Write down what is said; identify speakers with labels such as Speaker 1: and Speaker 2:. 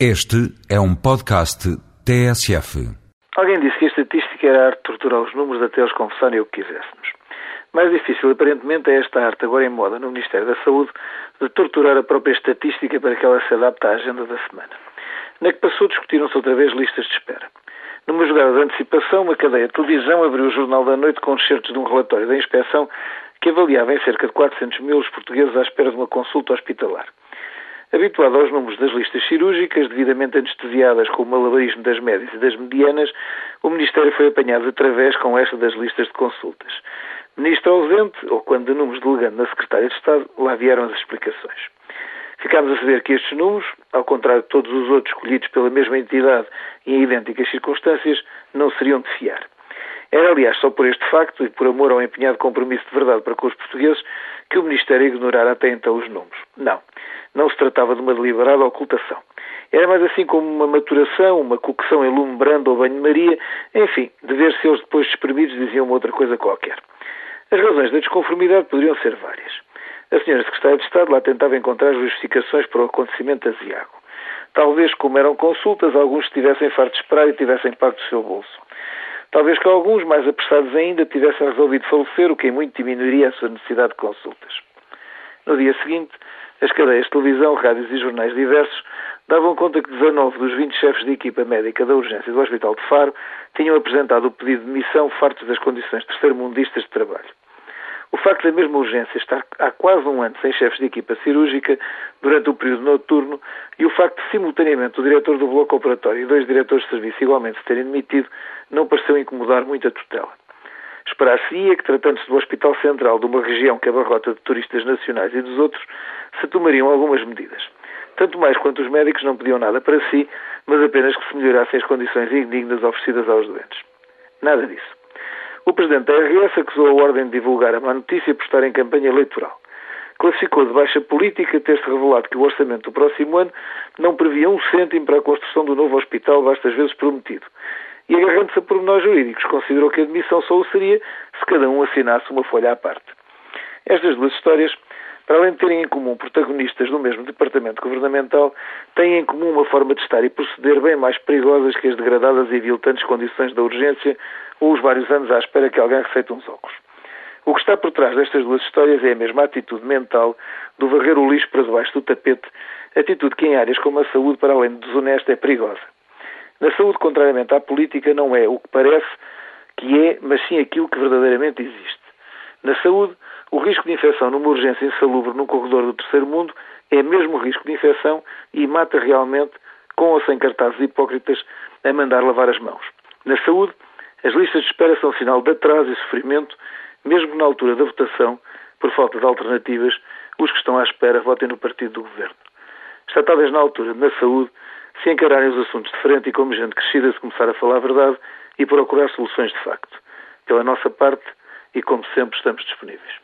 Speaker 1: Este é um podcast TSF.
Speaker 2: Alguém disse que a estatística era a arte de torturar os números até eles confessarem o que quiséssemos. Mais difícil, aparentemente, é esta arte, agora em moda no Ministério da Saúde, de torturar a própria estatística para que ela se adapte à agenda da semana. Na que passou, discutiram-se outra vez listas de espera. Numa jogada de antecipação, uma cadeia de televisão abriu o Jornal da Noite com excertos de um relatório da inspeção que avaliava em cerca de 400 mil os portugueses à espera de uma consulta hospitalar. Habituado aos números das listas cirúrgicas, devidamente anestesiadas com o malabarismo das médias e das medianas, o Ministério foi apanhado através com esta das listas de consultas. Ministro ausente, ou quando de números delegando na Secretária de Estado, lá vieram as explicações. Ficámos a saber que estes números, ao contrário de todos os outros escolhidos pela mesma entidade e em idênticas circunstâncias, não seriam de fiar. Era, aliás, só por este facto e por amor ao empenhado compromisso de verdade para com os portugueses que o Ministério ignorara até então os números. Não. Não se tratava de uma deliberada ocultação. Era mais assim como uma maturação, uma cocção em lume brando ou banho-maria, enfim, de ver se eles depois despremidos diziam outra coisa qualquer. As razões da desconformidade poderiam ser várias. A senhora Secretária de Estado lá tentava encontrar justificações para o acontecimento aziago. Talvez, como eram consultas, alguns estivessem fartos de esperar e tivessem pago do seu bolso. Talvez que alguns, mais apressados ainda, tivessem resolvido falecer, o que em muito diminuiria a sua necessidade de consultas. No dia seguinte, as cadeias de televisão, rádios e jornais diversos davam conta que 19 dos 20 chefes de equipa médica da urgência do Hospital de Faro tinham apresentado o pedido de missão fartos das condições terceiro-mundistas de trabalho. O facto da mesma urgência estar há quase um ano sem chefes de equipa cirúrgica durante o período noturno e o facto de, simultaneamente, o diretor do bloco operatório e dois diretores de serviço igualmente se terem demitido não pareceu incomodar muito a tutela. Esperar-se-ia que, tratando-se do Hospital Central de uma região que abarrota de turistas nacionais e dos outros, se tomariam algumas medidas. Tanto mais quanto os médicos não pediam nada para si, mas apenas que se melhorassem as condições indignas oferecidas aos doentes. Nada disso. O Presidente da RS acusou a Ordem de divulgar a má notícia por estar em campanha eleitoral. Classificou de baixa política ter-se revelado que o orçamento do próximo ano não previa um cêntimo para a construção do novo hospital vastas vezes prometido e, agarrando-se a pormenores jurídicos, considerou que a admissão só o seria se cada um assinasse uma folha à parte. Estas duas histórias, para além de terem em comum protagonistas do mesmo departamento governamental, têm em comum uma forma de estar e proceder bem mais perigosas que as degradadas e aviltantes condições da urgência ou os vários anos à espera que alguém receite uns óculos. O que está por trás destas duas histórias é a mesma atitude mental do varrer o lixo para debaixo do tapete, atitude que em áreas como a saúde, para além de desonesta, é perigosa. Na saúde, contrariamente à política, não é o que parece que é, mas sim aquilo que verdadeiramente existe. Na saúde, o risco de infecção numa urgência insalubre num corredor do terceiro mundo é mesmo risco de infecção e mata realmente, com ou sem cartazes hipócritas, a mandar lavar as mãos. Na saúde, as listas de espera são sinal de atraso e sofrimento, mesmo na altura da votação, por falta de alternativas, os que estão à espera votem no partido do governo. Está talvez na altura, na saúde, se encararem os assuntos de frente e como gente crescida se começar a falar a verdade e procurar soluções de facto. Pela nossa parte, e como sempre, estamos disponíveis.